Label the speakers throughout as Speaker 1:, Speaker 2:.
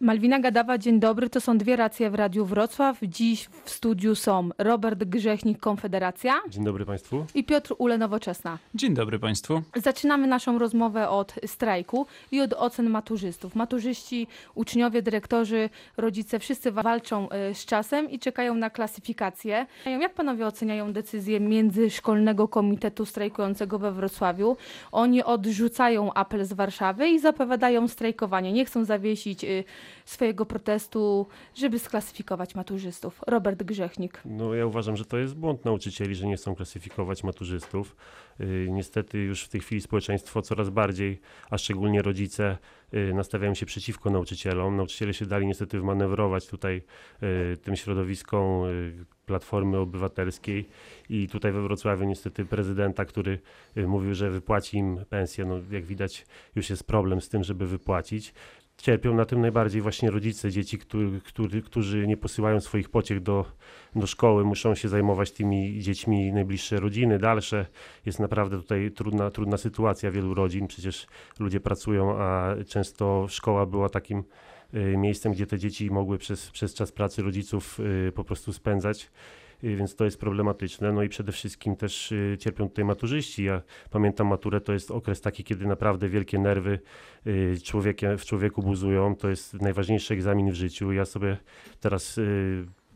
Speaker 1: Malwina Gadawa, dzień dobry. To są dwie racje w Radiu Wrocław. Dziś w studiu są Robert Grzechnik, Konfederacja
Speaker 2: Dzień dobry Państwu.
Speaker 1: i Piotr Ule, Nowoczesna.
Speaker 3: Dzień dobry Państwu.
Speaker 1: Zaczynamy naszą rozmowę od strajku i od ocen maturzystów. Maturzyści, uczniowie, dyrektorzy, rodzice, wszyscy wa- walczą y, z czasem i czekają na klasyfikację. Jak panowie oceniają decyzję Międzyszkolnego Komitetu Strajkującego we Wrocławiu? Oni odrzucają apel z Warszawy i zapowiadają strajkowanie. Nie chcą zawiesić y, swojego protestu, żeby sklasyfikować maturzystów. Robert Grzechnik.
Speaker 2: No ja uważam, że to jest błąd nauczycieli, że nie chcą klasyfikować maturzystów. Yy, niestety już w tej chwili społeczeństwo coraz bardziej, a szczególnie rodzice, yy, nastawiają się przeciwko nauczycielom. Nauczyciele się dali niestety wmanewrować tutaj yy, tym środowiskom yy, Platformy Obywatelskiej i tutaj we Wrocławiu niestety prezydenta, który yy, mówił, że wypłaci im pensję. No jak widać już jest problem z tym, żeby wypłacić. Cierpią na tym najbardziej właśnie rodzice dzieci, którzy, którzy, którzy nie posyłają swoich pociech do, do szkoły, muszą się zajmować tymi dziećmi najbliższe rodziny, dalsze. Jest naprawdę tutaj trudna, trudna sytuacja wielu rodzin. Przecież ludzie pracują, a często szkoła była takim y, miejscem, gdzie te dzieci mogły przez, przez czas pracy rodziców y, po prostu spędzać. Y, Więc to jest problematyczne. No i przede wszystkim też y, cierpią tutaj maturzyści. Ja pamiętam maturę, to jest okres taki, kiedy naprawdę wielkie nerwy y, człowiekiem, w człowieku buzują. To jest najważniejszy egzamin w życiu. Ja sobie teraz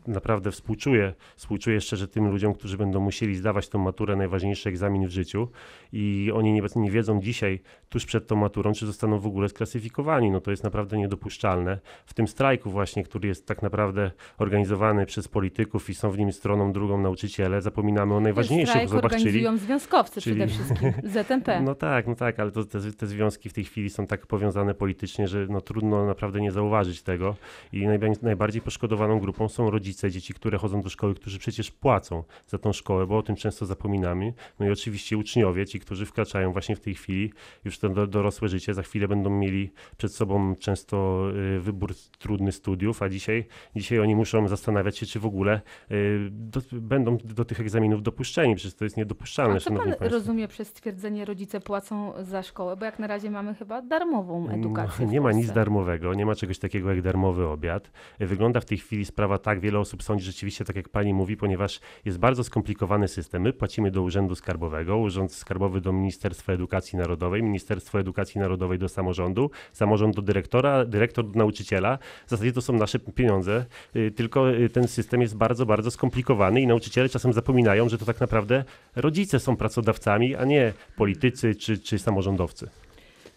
Speaker 2: naprawdę współczuję, współczuję szczerze tym ludziom, którzy będą musieli zdawać tą maturę, najważniejszy egzamin w życiu i oni nie, nie wiedzą dzisiaj, tuż przed tą maturą, czy zostaną w ogóle sklasyfikowani. No to jest naprawdę niedopuszczalne. W tym strajku właśnie, który jest tak naprawdę organizowany przez polityków i są w nim stroną drugą nauczyciele, zapominamy o najważniejszych,
Speaker 1: Strajk
Speaker 2: zobacz, czyli
Speaker 1: organizują związkowcy
Speaker 2: czyli-
Speaker 1: przede wszystkim, ZNP.
Speaker 2: no tak, no tak, ale to, te, te związki w tej chwili są tak powiązane politycznie, że no trudno naprawdę nie zauważyć tego. I najba- najbardziej poszkodowaną grupą są rodzice dzieci, które chodzą do szkoły, którzy przecież płacą za tą szkołę, bo o tym często zapominamy. No i oczywiście uczniowie, ci, którzy wkraczają właśnie w tej chwili już to do, dorosłe życie, za chwilę będą mieli przed sobą często y, wybór trudny studiów, a dzisiaj, dzisiaj oni muszą zastanawiać się, czy w ogóle y, do, będą do tych egzaminów dopuszczeni. Przecież to jest niedopuszczalne,
Speaker 1: A co pan
Speaker 2: państwo.
Speaker 1: rozumie przez stwierdzenie rodzice płacą za szkołę? Bo jak na razie mamy chyba darmową edukację.
Speaker 2: No, nie ma nic darmowego, nie ma czegoś takiego jak darmowy obiad. Wygląda w tej chwili sprawa tak, wiele osób sądzi rzeczywiście tak jak pani mówi, ponieważ jest bardzo skomplikowany system. My płacimy do Urzędu Skarbowego, Urząd Skarbowy do Ministerstwa Edukacji Narodowej, Ministerstwo Edukacji Narodowej do samorządu, samorząd do dyrektora, dyrektor do nauczyciela. W zasadzie to są nasze pieniądze, y, tylko y, ten system jest bardzo, bardzo skomplikowany i nauczyciele czasem zapominają, że to tak naprawdę rodzice są pracodawcami, a nie politycy czy, czy samorządowcy.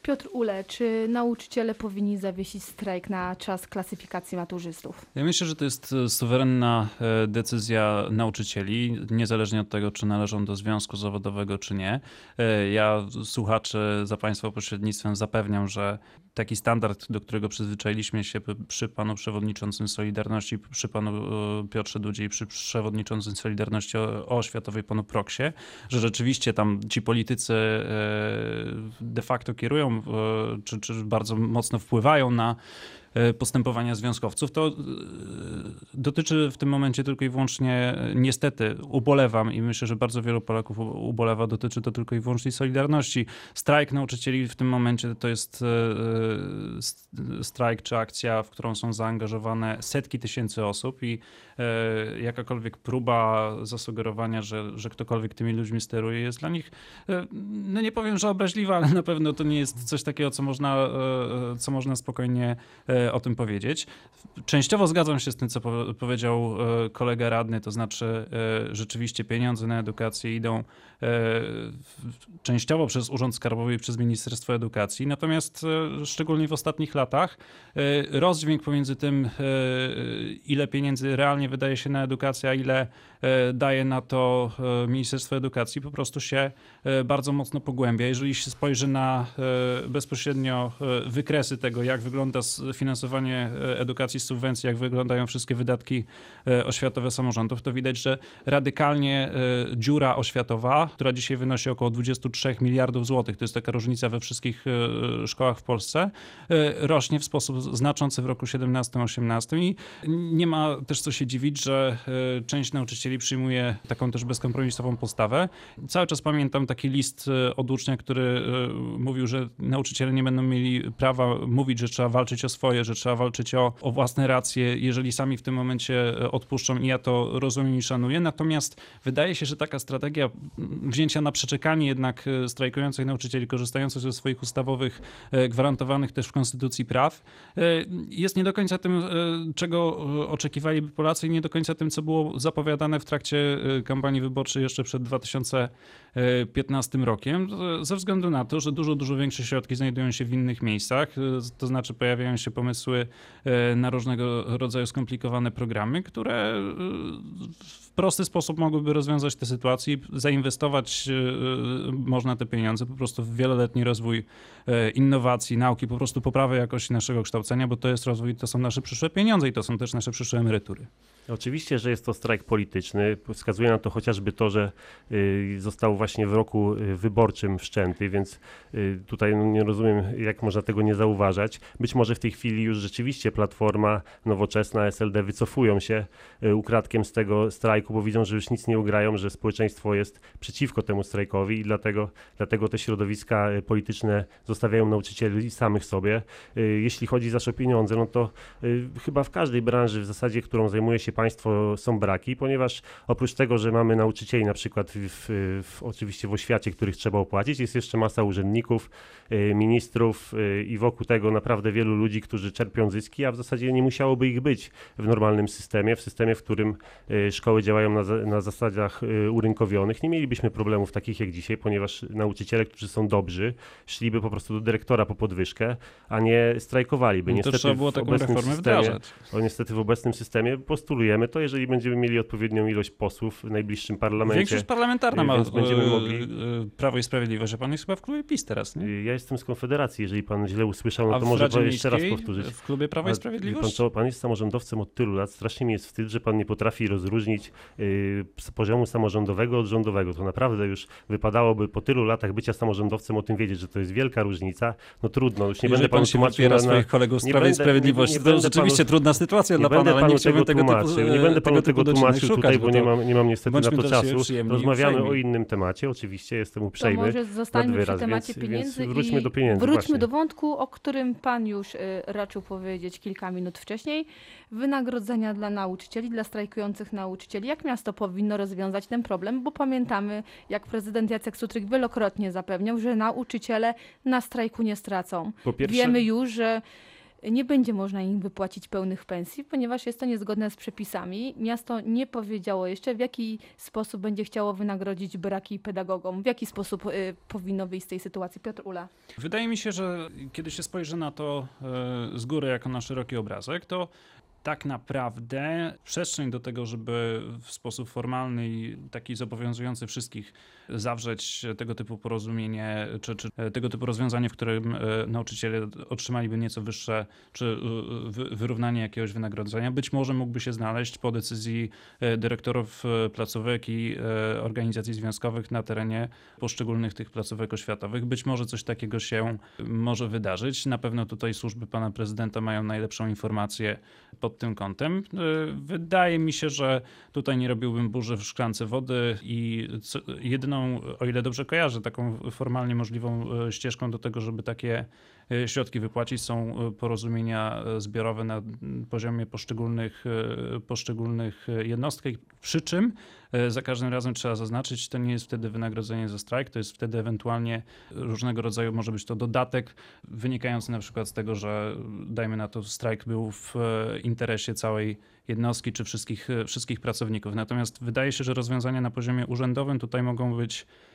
Speaker 1: Piotr Ule, czy nauczyciele powinni zawiesić strajk na czas klasyfikacji maturzystów?
Speaker 3: Ja myślę, że to jest e, suwerenna e, decyzja nauczycieli, niezależnie od tego, czy należą do związku zawodowego, czy nie. E, Ja słuchaczy za Państwa pośrednictwem zapewniam, że taki standard, do którego przyzwyczailiśmy się przy panu przewodniczącym Solidarności, przy panu Piotrze Dudzie i przy przewodniczącym Solidarności Oświatowej, panu Proksie, że rzeczywiście tam ci politycy de facto kierują, czy, czy bardzo mocno wpływają na e, postępowania związkowców, to e, dotyczy w tym momencie tylko i wyłącznie, e, niestety, ubolewam i myślę, że bardzo wielu Polaków ubolewa, dotyczy to tylko i wyłącznie Solidarności. Strajk nauczycieli w tym momencie to jest e, e, st- strajk czy akcja, w którą są zaangażowane setki tysięcy osób i e, jakakolwiek próba zasugerowania, że, że ktokolwiek tymi ludźmi steruje jest dla nich, e, no nie powiem, że obraźliwa, ale na pewno to nie jest coś takiego, co można, e, e, co można spokojnie e, o tym powiedzieć. Częściowo zgadzam się z tym, co po- powiedział e, kolega radny, to znaczy e, rzeczywiście pieniądze na edukację idą e, częściowo przez Urząd Skarbowy i przez Ministerstwo Edukacji, natomiast szczególnie w ostatnich latach rozdźwięk pomiędzy tym, ile pieniędzy realnie wydaje się na edukację, a ile daje na to Ministerstwo Edukacji, po prostu się bardzo mocno pogłębia. Jeżeli się spojrzy na e, bezpośrednio e, wykresy tego, jak wygląda finansowanie e, edukacji z subwencji, jak wyglądają wszystkie wydatki e, oświatowe samorządów, to widać, że radykalnie e, dziura oświatowa, która dzisiaj wynosi około 23 miliardów złotych, to jest taka różnica we wszystkich e, szkołach w Polsce, e, rośnie w sposób znaczący w roku 17-18 i nie ma też co się dziwić, że e, część nauczycieli przyjmuje taką też bezkompromisową postawę. Cały czas pamiętam taki list e, od ucznia, który e, mówił, że nauczyciele nie będą mieli prawa mówić, że trzeba walczyć o swoje, że trzeba walczyć o, o własne racje, jeżeli sami w tym momencie e, odpuszczą i ja to rozumiem i szanuję. Natomiast wydaje się, że taka strategia wzięcia na przeczekanie jednak strajkujących nauczycieli, korzystających ze swoich ustawowych, gwarantowanych też w Konstytucji praw, jest nie do końca tym, czego oczekiwaliby Polacy i nie do końca tym, co było zapowiadane w trakcie kampanii wyborczej jeszcze przed 2015 rokiem, e, ze względu na to, że dużo, dużo większe środki znajdują się w innych miejscach, e, to znaczy pojawiają się pomysły e, na różnego rodzaju skomplikowane programy, które e, w prosty sposób mogłyby rozwiązać tę sytuację i zainwestować e, można te pieniądze po prostu w wieloletni rozwój e, innowacji, nauki, po prostu poprawę jakości naszego kształcenia, bo to jest rozwój, to są nasze przyszłe pieniądze i to są też nasze przyszłe emerytury.
Speaker 2: Oczywiście, że jest to strajk polityczny. Wskazuje na to chociażby to, że y, został właśnie w roku y, wyborczym wszczęty, więc y, tutaj no, nie rozumiem, jak można tego nie zauważać. Być może w tej chwili już rzeczywiście Platforma, Nowoczesna, SLD wycofują się ukradkiem z tego strajku, bo widzą, że już nic nie ugrają, że społeczeństwo jest przeciwko temu strajkowi i dlatego, dlatego te środowiska polityczne zostawiają nauczycieli samych sobie. Jeśli chodzi zaś o pieniądze, no to chyba w każdej branży w zasadzie, którą zajmuje się państwo, są braki, ponieważ oprócz tego, że mamy nauczycieli na przykład w, w, oczywiście w oświacie, których trzeba opłacić, jest jeszcze masa urzędników, y, ministrów y, i wokół tego naprawdę wielu ludzi, którzy czerpią zyski, a w zasadzie nie musiałoby ich być w normalnym systemie, w systemie, w którym y, szkoły działają na, na zasadach urynkowionych. Nie mielibyśmy problemów takich jak dzisiaj, ponieważ nauczyciele, którzy są dobrzy, szliby po prostu do dyrektora po podwyżkę, a nie strajkowaliby.
Speaker 3: No to
Speaker 2: Niestety
Speaker 3: trzeba było taką reformę
Speaker 2: systemie,
Speaker 3: wdrażać.
Speaker 2: o, niestety w obecnym systemie postulujemy to, jeżeli będziemy mieli odpowiednią ilość posłów w najbliższym parlamencie.
Speaker 3: Większość parlamentarna ma
Speaker 2: będziemy
Speaker 3: e,
Speaker 2: mogli-
Speaker 3: e, Prawo i Sprawiedliwość, a pan jest chyba w klubie PiS teraz, nie?
Speaker 2: Ja jestem z Konfederacji, jeżeli pan źle usłyszał, no to może pan jeszcze raz powtórzyć.
Speaker 3: W klubie Prawo i
Speaker 2: wie Pan,
Speaker 3: Sprawiedliwość?
Speaker 2: co, pan jest samorządowcem od tylu lat. Strasznie mi jest wstyd, że pan nie potrafi rozróżnić y, z poziomu samorządowego od rządowego. To naprawdę już wypadałoby po tylu latach bycia samorządowcem o tym wiedzieć, że to jest wielka różnica. No trudno, już nie
Speaker 3: Jeżeli
Speaker 2: będę
Speaker 3: pan się
Speaker 2: tłumaczył na,
Speaker 3: swoich kolegów z Prawa i Sprawiedliwości,
Speaker 2: nie- nie
Speaker 3: to rzeczywiście
Speaker 2: panu-
Speaker 3: trudna sytuacja
Speaker 2: nie
Speaker 3: dla pana, ale nie chciałbym
Speaker 2: tego
Speaker 3: tego
Speaker 2: nie będę panu
Speaker 3: tego
Speaker 2: tego tłumaczył
Speaker 3: szukać,
Speaker 2: tutaj, bo nie
Speaker 3: to-
Speaker 2: mam, nie mam niestety na to czasu. Rozmawiamy
Speaker 3: uprzejmi.
Speaker 2: o innym temacie, oczywiście, jestem
Speaker 1: To
Speaker 2: uprzejmy.
Speaker 1: może zostańmy przy
Speaker 2: wyraz,
Speaker 1: temacie
Speaker 2: więc-
Speaker 1: pieniędzy
Speaker 2: więc wróćmy
Speaker 1: i
Speaker 2: do pieniędzy,
Speaker 1: wróćmy
Speaker 2: właśnie.
Speaker 1: do wątku, o którym pan już y, raczył powiedzieć kilka minut wcześniej. Wynagrodzenia dla nauczycieli, dla strajkujących nauczycieli. Jak miasto powinno rozwiązać ten problem? Bo pamiętamy, jak prezydent Jacek Sutryk wielokrotnie zapewniał, że nauczyciele na strajku nie stracą.
Speaker 3: Pierwsze,
Speaker 1: Wiemy już, że nie będzie można im wypłacić pełnych pensji, ponieważ jest to niezgodne z przepisami. Miasto nie powiedziało jeszcze, w jaki sposób będzie chciało wynagrodzić braki pedagogom, w jaki sposób y, powinno wyjść z tej sytuacji. Piotr Ula.
Speaker 3: Wydaje mi się, że kiedy się spojrzy na to e, z góry jako na szeroki obrazek, to tak naprawdę przestrzeń do tego, żeby w sposób formalny i taki zobowiązujący wszystkich zawrzeć tego typu porozumienie, czy, czy tego typu rozwiązanie, w którym e, nauczyciele otrzymaliby nieco wyższe, czy e, wy- wyrównanie jakiegoś wynagrodzenia, być może mógłby się znaleźć po decyzji e, dyrektorów e, placówek i e, organizacji związkowych na terenie poszczególnych tych placówek oświatowych. Być może coś takiego się może wydarzyć. Na pewno tutaj służby pana prezydenta mają najlepszą informację pod tym kątem. E, Wydaje mi się, że tutaj nie robiłbym burzy w szklance wody i jedyną, o ile dobrze kojarzę, taką formalnie możliwą e, ścieżką do tego, żeby takie środki wypłacić są e, porozumienia e, zbiorowe na poziomie poszczególnych, e, poszczególnych e, jednostek, przy czym e, za każdym razem trzeba zaznaczyć, to nie jest wtedy wynagrodzenie za strajk, to jest wtedy ewentualnie różnego rodzaju, może być to dodatek wynikający na przykład z tego, że dajmy na to strajk był w e, interesie całej jednostki czy wszystkich, e, wszystkich pracowników. Natomiast wydaje się, że rozwiązania na poziomie urzędowym tutaj mogą być e,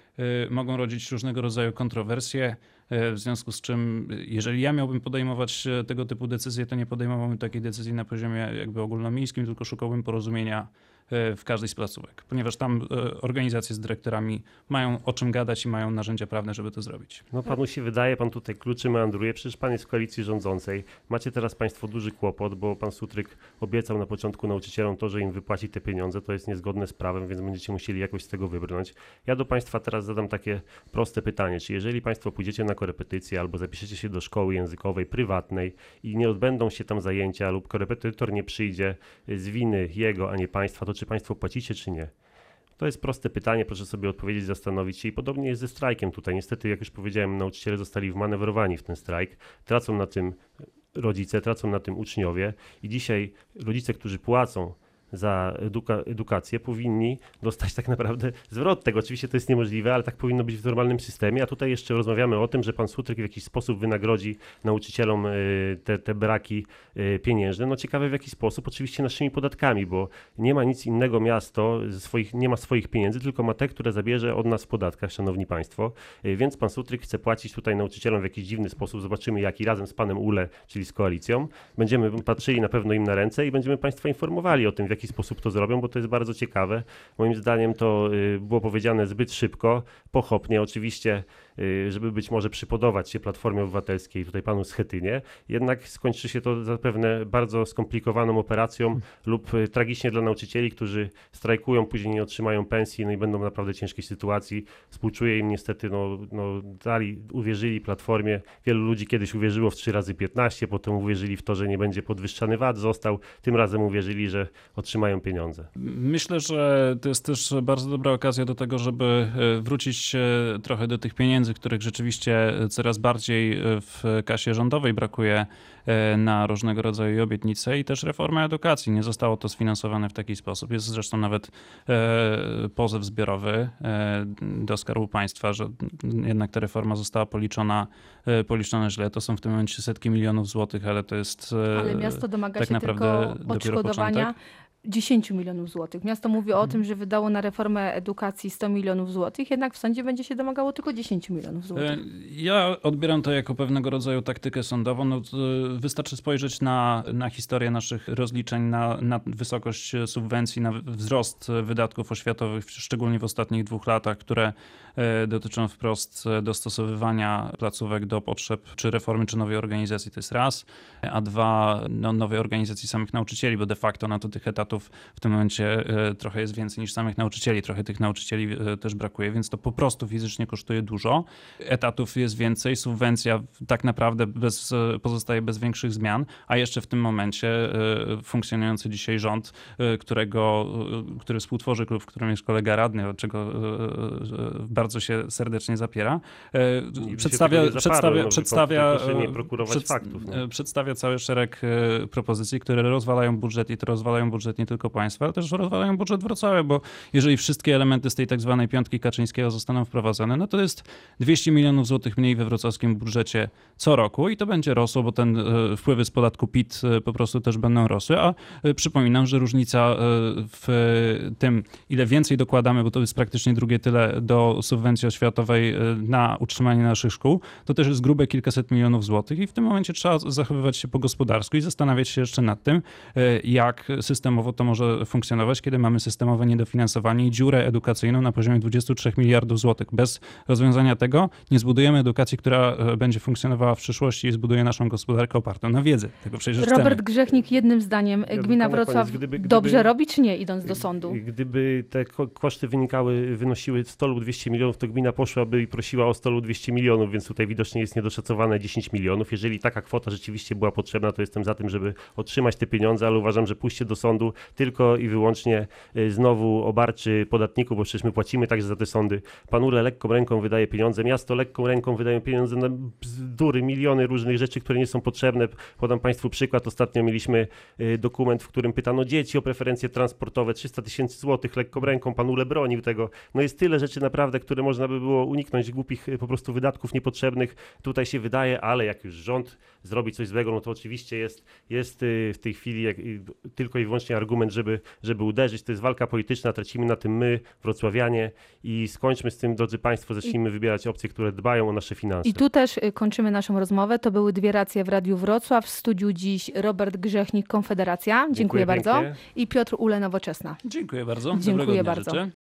Speaker 3: mogą rodzić różnego rodzaju kontrowersje, e, w związku z czym e, jeżeli ja miałbym podejmować tego typu decyzje, to nie podejmowałbym takiej decyzji na poziomie jakby ogólnomiejskim, tylko szukałbym porozumienia w każdej z placówek, ponieważ tam e, organizacje z dyrektorami mają o czym gadać i mają narzędzia prawne, żeby to zrobić.
Speaker 2: No panu się wydaje, pan tutaj kluczy meandruje, przecież pan jest w koalicji rządzącej. Macie teraz państwo duży kłopot, bo pan Sutryk obiecał na początku nauczycielom to, że im wypłaci te pieniądze, to jest niezgodne z prawem, więc będziecie musieli jakoś z tego wybrnąć. Ja do państwa teraz zadam takie proste pytanie, czy jeżeli państwo pójdziecie na korepetycję albo zapiszecie się do szkoły językowej prywatnej i nie odbędą się tam zajęcia lub korepetytor nie przyjdzie z winy jego, a nie państwa, to czy państwo płacicie, czy nie? To jest proste pytanie, proszę sobie odpowiedzieć, zastanowić się i podobnie jest ze strajkiem tutaj. Niestety, jak już powiedziałem, nauczyciele zostali wmanewrowani w ten strajk, tracą na tym rodzice, tracą na tym uczniowie i dzisiaj rodzice, którzy płacą za eduka- edukację, powinni dostać tak naprawdę zwrot tego. Oczywiście to jest niemożliwe, ale tak powinno być w normalnym systemie. A tutaj jeszcze rozmawiamy o tym, że pan Sutryk w jakiś sposób wynagrodzi nauczycielom y, te, te braki y, pieniężne. No ciekawe w jaki sposób, oczywiście naszymi podatkami, bo nie ma nic innego miasto, swoich, nie ma swoich pieniędzy, tylko ma te, które zabierze od nas w podatkach, szanowni państwo. Y, Więc pan Sutryk chce płacić tutaj nauczycielom w jakiś dziwny sposób. Zobaczymy jaki razem z panem Ule, czyli z koalicją. Będziemy patrzyli na pewno im na ręce i będziemy państwa informowali o tym, w jaki sposób to zrobią, bo to jest bardzo ciekawe. Moim zdaniem to y, było powiedziane zbyt szybko, pochopnie. Oczywiście, żeby być może przypodobać się Platformie Obywatelskiej, tutaj panu Schetynie, jednak skończy się to zapewne bardzo skomplikowaną operacją lub y, tragicznie dla nauczycieli, którzy strajkują, później nie otrzymają pensji, no i będą w naprawdę ciężkiej sytuacji. Współczuję im niestety, no, no dali, uwierzyli Platformie. Wielu ludzi kiedyś uwierzyło w 3 razy 15, potem uwierzyli w to, że nie będzie podwyższany VAT, został. Tym razem uwierzyli, że otrzymają pieniądze.
Speaker 3: Myślę, że to jest też bardzo dobra okazja do tego, żeby e, wrócić trochę do tych pieniędzy, których rzeczywiście coraz bardziej e, w kasie rządowej brakuje e, na różnego rodzaju obietnice i też reforma edukacji. Nie zostało to sfinansowane w taki sposób. Jest zresztą nawet e, pozew zbiorowy e, do Skarbu Państwa, że jednak ta reforma została policzona, e, policzona źle. To są w tym momencie setki milionów złotych, ale to jest e,
Speaker 1: Ale miasto domaga
Speaker 3: tak
Speaker 1: się
Speaker 3: naprawdę
Speaker 1: tylko odszkodowania. 10 milionów złotych. Miasto mówi o tym, że wydało na reformę edukacji 100 milionów złotych, jednak w sądzie będzie się domagało tylko 10 milionów
Speaker 3: E,
Speaker 1: złotych.
Speaker 3: Ja odbieram to jako pewnego rodzaju taktykę sądową. No, wystarczy spojrzeć na, na historię naszych rozliczeń, na, na wysokość subwencji, na wzrost wydatków oświatowych, szczególnie w ostatnich dwóch latach, które e, dotyczą wprost dostosowywania placówek do potrzeb czy reformy, czy nowej organizacji. To jest raz, a dwa, no, nowej organizacji samych nauczycieli, bo de facto na to tych etatów w tym momencie e, trochę jest więcej niż samych nauczycieli. Trochę tych nauczycieli e, też brakuje, więc to po prostu fizycznie kosztuje dużo. Etatów jest więcej, subwencja tak naprawdę bez, e, pozostaje bez większych zmian, a jeszcze w tym momencie funkcjonujący dzisiaj rząd, którego, który współtworzy klub, w którym jest kolega radny, od czego bardzo się serdecznie zapiera, przedstawia, przedstawia,
Speaker 2: no,
Speaker 3: przedstawia, przedst-
Speaker 2: faktów,
Speaker 3: przedstawia cały szereg propozycji, które rozwalają budżet i to rozwalają budżet nie tylko państwa, ale też rozwalają budżet Wrocławia, bo jeżeli wszystkie elementy z tej tak zwanej piątki Kaczyńskiego zostaną wprowadzone, no to jest 200 milionów złotych mniej we wrocławskim budżecie co roku i to będzie rosło, bo ten e, wpływy z podatku PIT e, po prostu też będą rosły, a e, przypominam, że różnica w tym, ile więcej dokładamy, bo to jest praktycznie drugie tyle do subwencji oświatowej na utrzymanie naszych szkół, to też jest grube kilkaset milionów złotych i w tym momencie trzeba zachowywać się po gospodarsku i zastanawiać się jeszcze nad tym, jak systemowo to może funkcjonować, kiedy mamy systemowe niedofinansowanie i dziurę edukacyjną na poziomie 23 miliardów złotych. Bez rozwiązania tego nie zbudujemy edukacji, która e, będzie funkcjonowała w przyszłości i zbuduje naszą gospodarkę opartą na wiedzy. Tego przecież
Speaker 1: Robert
Speaker 3: chcemy.
Speaker 1: Grzechnik jednym zdaniem,
Speaker 2: Ja
Speaker 1: gmina Wrocław
Speaker 2: koniec, gdyby- gdyby-
Speaker 1: dobrze robi czy nie, idąc do sądu?
Speaker 2: Gdyby te ko- koszty wynikały, wynosiły 100 lub 200 milionów, to gmina poszłaby i prosiła o 100 lub 200 milionów, więc tutaj widocznie jest niedoszacowane 10 milionów. Jeżeli taka kwota rzeczywiście była potrzebna, to jestem za tym, żeby otrzymać te pieniądze, ale uważam, że pójście do sądu tylko i wyłącznie y, znowu obarczy podatników, bo przecież my płacimy także za te sądy. Pan Ule lekką ręką wydaje pieniądze, miasto lekką ręką wydaje pieniądze na bzdury, miliony różnych rzeczy, które nie są potrzebne. Podam Państwu przykład. Ostatnio mieliśmy y, dokument, w którym pytano dzieci o preferencje transportowe, 300 tysięcy złotych lekką ręką, pan Ule bronił tego. No jest tyle rzeczy naprawdę, które można by było uniknąć, głupich y, po prostu wydatków niepotrzebnych. Tutaj się wydaje, ale jak już rząd zrobi coś złego, no to oczywiście jest, jest w tej chwili jak, tylko i wyłącznie argument, żeby, żeby uderzyć. To jest walka polityczna, tracimy na tym my, wrocławianie i skończmy z tym, drodzy Państwo, zacznijmy wybierać opcje, które dbają o nasze finanse.
Speaker 1: I tu też y, kończymy naszą rozmowę. To były dwie racje w Radiu Wrocław. W studiu dziś Robert Grzechnik, Konfederacja. Dziękuję, bardzo.
Speaker 2: pięknie.
Speaker 1: I Piotr Ule, Nowoczesna.
Speaker 3: Dziękuję bardzo.
Speaker 1: Dziękuję
Speaker 3: Dobrego
Speaker 1: bardzo.
Speaker 3: życzę.